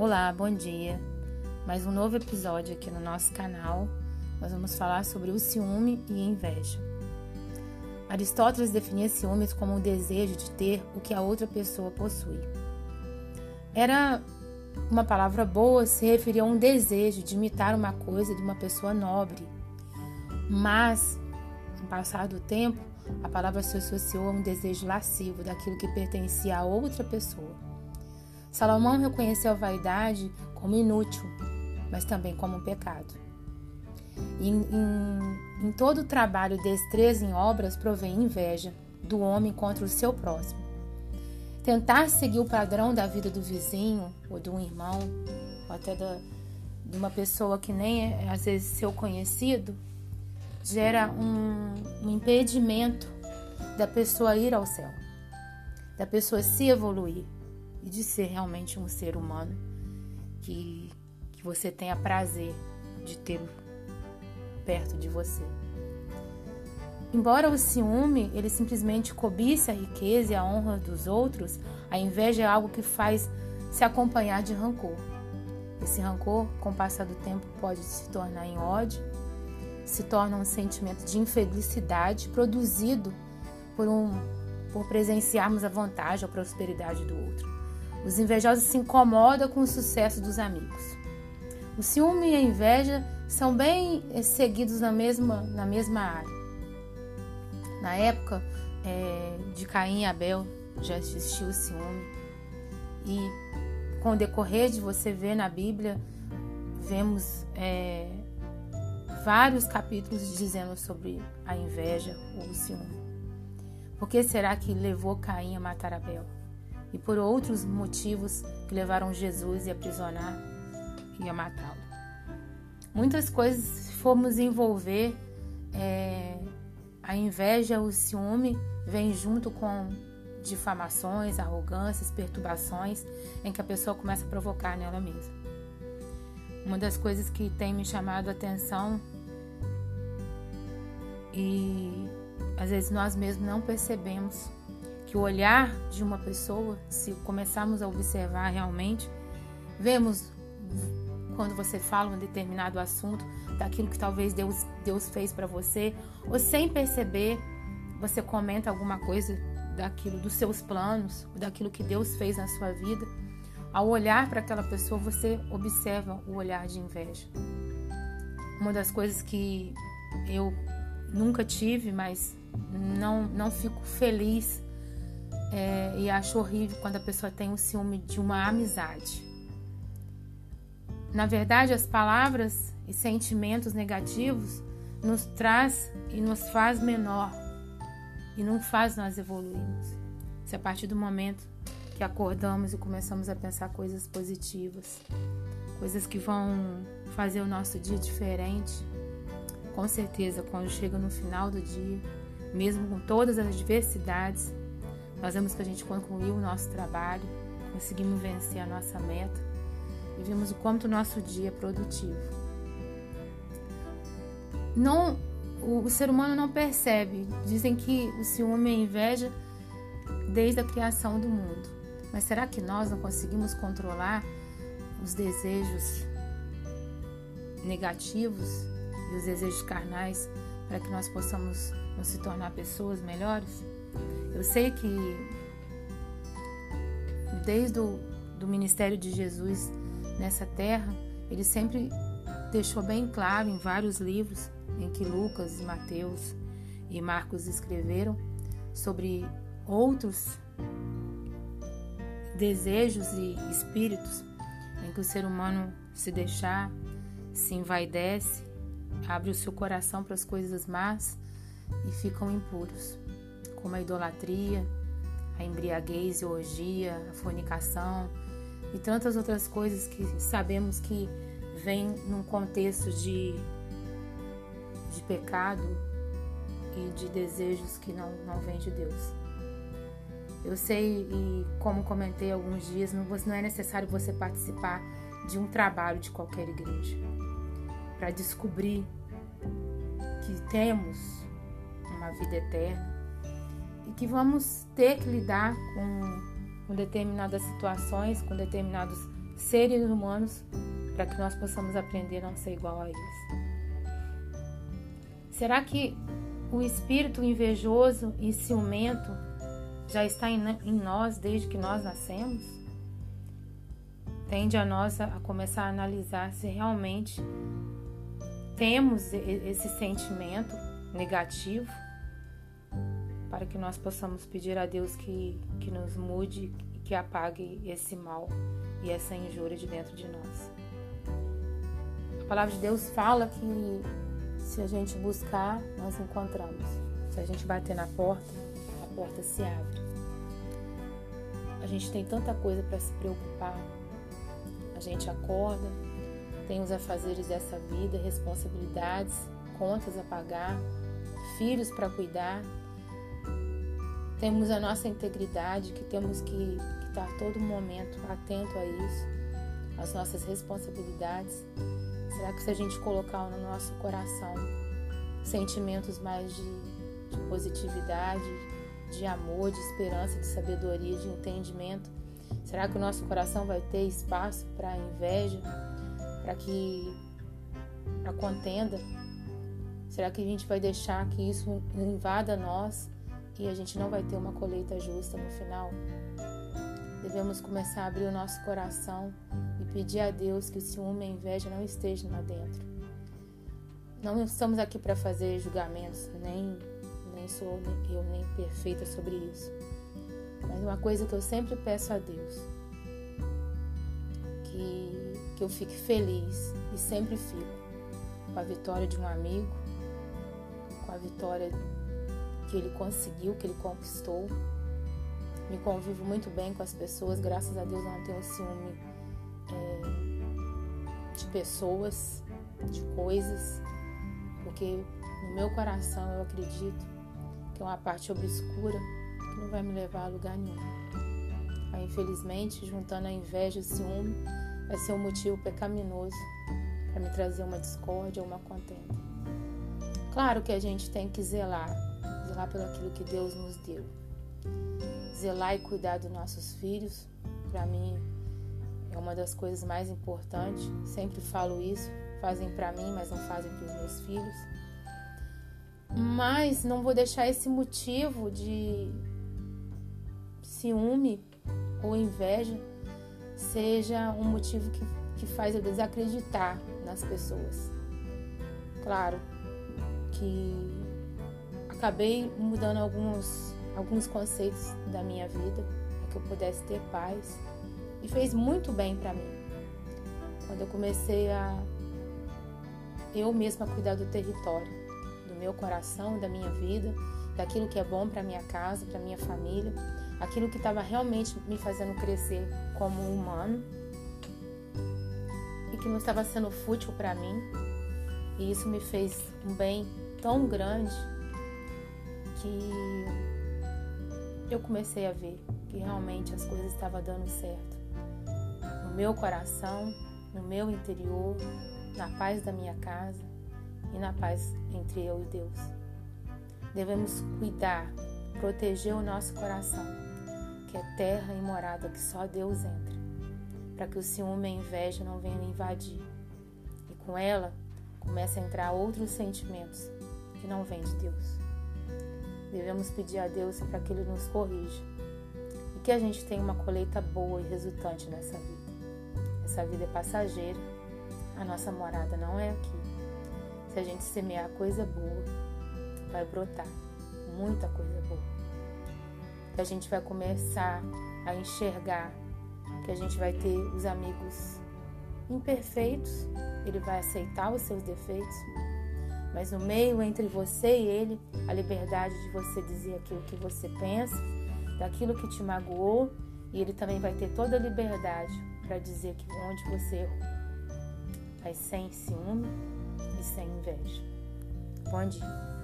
Olá, bom dia. Mais um novo episódio aqui no nosso canal. Nós vamos falar sobre o ciúme e inveja. Aristóteles definia ciúmes como o desejo de ter o que a outra pessoa possui. Era uma palavra boa se referia a um desejo de imitar uma coisa de uma pessoa nobre. Mas, com o passar do tempo, a palavra se associou a um desejo lascivo daquilo que pertencia a outra pessoa. Salomão reconheceu a vaidade como inútil, mas também como um pecado. Em, em, em todo o trabalho destreza em obras provém inveja do homem contra o seu próximo. Tentar seguir o padrão da vida do vizinho, ou de um irmão, ou até da, de uma pessoa que nem é, às vezes, seu conhecido, gera um, um impedimento da pessoa ir ao céu, da pessoa se evoluir e de ser realmente um ser humano que, que você tenha prazer de ter perto de você. Embora o ciúme ele simplesmente cobiça a riqueza e a honra dos outros, a inveja é algo que faz se acompanhar de rancor. Esse rancor, com o passar do tempo, pode se tornar em ódio, se torna um sentimento de infelicidade produzido por um por presenciarmos a vantagem ou prosperidade do outro. Os invejosos se incomodam com o sucesso dos amigos. O ciúme e a inveja são bem eh, seguidos na mesma, na mesma área. Na época é, de Caim e Abel já existiu o ciúme. E com o decorrer de você ver na Bíblia, vemos é, vários capítulos dizendo sobre a inveja ou o ciúme. Por que será que levou Caim a matar Abel? E por outros motivos que levaram Jesus a aprisionar e a matá-lo. Muitas coisas fomos envolver é, a inveja, o ciúme vem junto com difamações, arrogâncias, perturbações em que a pessoa começa a provocar nela mesma. Uma das coisas que tem me chamado a atenção e às vezes nós mesmos não percebemos que o olhar de uma pessoa, se começarmos a observar realmente, vemos quando você fala um determinado assunto, daquilo que talvez Deus, Deus fez para você, ou sem perceber, você comenta alguma coisa daquilo, dos seus planos, daquilo que Deus fez na sua vida. Ao olhar para aquela pessoa, você observa o olhar de inveja. Uma das coisas que eu nunca tive, mas não, não fico feliz é, e acho horrível quando a pessoa tem o um ciúme de uma amizade. Na verdade, as palavras e sentimentos negativos nos traz e nos faz menor e não faz nós evoluirmos. Se a partir do momento que acordamos e começamos a pensar coisas positivas, coisas que vão fazer o nosso dia diferente, com certeza, quando chega no final do dia, mesmo com todas as adversidades, nós vemos que a gente concluiu o nosso trabalho, conseguimos vencer a nossa meta e vimos o quanto o nosso dia é produtivo. Não, o, o ser humano não percebe. Dizem que o ciúme e a inveja desde a criação do mundo. Mas será que nós não conseguimos controlar os desejos negativos e os desejos carnais para que nós possamos nos tornar pessoas melhores? Eu sei que desde o do ministério de Jesus nessa terra, ele sempre deixou bem claro em vários livros em que Lucas, Mateus e Marcos escreveram sobre outros desejos e espíritos em que o ser humano se deixar, se envaidece, abre o seu coração para as coisas más e ficam impuros, como a idolatria, a embriaguez e orgia, a fornicação e tantas outras coisas que sabemos que vêm num contexto de, de pecado e de desejos que não, não vêm de Deus. Eu sei, e como comentei alguns dias, não, não é necessário você participar de um trabalho de qualquer igreja para descobrir que temos uma vida eterna e que vamos ter que lidar com, com determinadas situações, com determinados seres humanos para que nós possamos aprender a não ser igual a eles. Será que o espírito invejoso e ciumento já está em nós desde que nós nascemos? Tende a nós a começar a analisar se realmente temos esse sentimento negativo para que nós possamos pedir a Deus que, que nos mude e que apague esse mal e essa injúria de dentro de nós. A palavra de Deus fala que se a gente buscar, nós encontramos. Se a gente bater na porta, a porta se abre. A gente tem tanta coisa para se preocupar. A gente acorda, tem os afazeres dessa vida, responsabilidades, contas a pagar, filhos para cuidar. Temos a nossa integridade, que temos que, estar todo momento atento a isso, as nossas responsabilidades. Será que se a gente colocar no nosso coração sentimentos mais de, de positividade, de amor, de esperança, de sabedoria, de entendimento, será que o nosso coração vai ter espaço para inveja, para que a contenda? Será que a gente vai deixar que isso invada nós e a gente não vai ter uma colheita justa no final? Devemos começar a abrir o nosso coração e pedir a Deus que o ciúme e a inveja não estejam lá dentro. Não estamos aqui para fazer julgamentos, nem, nem sou eu nem perfeita sobre isso. Mas uma coisa que eu sempre peço a Deus, que, que eu fique feliz e sempre fico com a vitória de um amigo, com a vitória que ele conseguiu, que ele conquistou. Me convivo muito bem com as pessoas, graças a Deus eu não tenho ciúme é, de pessoas, de coisas, porque no meu coração eu acredito que é uma parte obscura que não vai me levar a lugar nenhum. Aí, infelizmente, juntando a inveja e o ciúme, vai ser um motivo pecaminoso para me trazer uma discórdia ou uma contenda. Claro que a gente tem que zelar pelo aquilo que Deus nos deu. Zelar e cuidar dos nossos filhos, para mim é uma das coisas mais importantes. Sempre falo isso, fazem para mim, mas não fazem para os meus filhos. Mas não vou deixar esse motivo de ciúme ou inveja seja um motivo que, que faz eu desacreditar nas pessoas. Claro que acabei mudando alguns, alguns conceitos da minha vida para que eu pudesse ter paz e fez muito bem para mim. Quando eu comecei a eu mesma cuidar do território, do meu coração, da minha vida, daquilo que é bom para minha casa, para minha família, aquilo que estava realmente me fazendo crescer como humano e que não estava sendo fútil para mim. E isso me fez um bem tão grande que eu comecei a ver que realmente as coisas estavam dando certo. No meu coração, no meu interior, na paz da minha casa e na paz entre eu e Deus. Devemos cuidar, proteger o nosso coração, que é terra e morada que só Deus entra, para que o ciúme e a inveja não venham invadir. E com ela comecem a entrar outros sentimentos que não vêm de Deus. Devemos pedir a Deus para que Ele nos corrija e que a gente tenha uma colheita boa e resultante nessa vida. Essa vida é passageira, a nossa morada não é aqui. Se a gente semear coisa boa, vai brotar muita coisa boa. Que a gente vai começar a enxergar que a gente vai ter os amigos imperfeitos, ele vai aceitar os seus defeitos, mas no meio entre você e ele, a liberdade de você dizer aquilo que você pensa, daquilo que te magoou, e ele também vai ter toda a liberdade para dizer que onde você errou. Mas sem ciúme e sem inveja. Bom dia.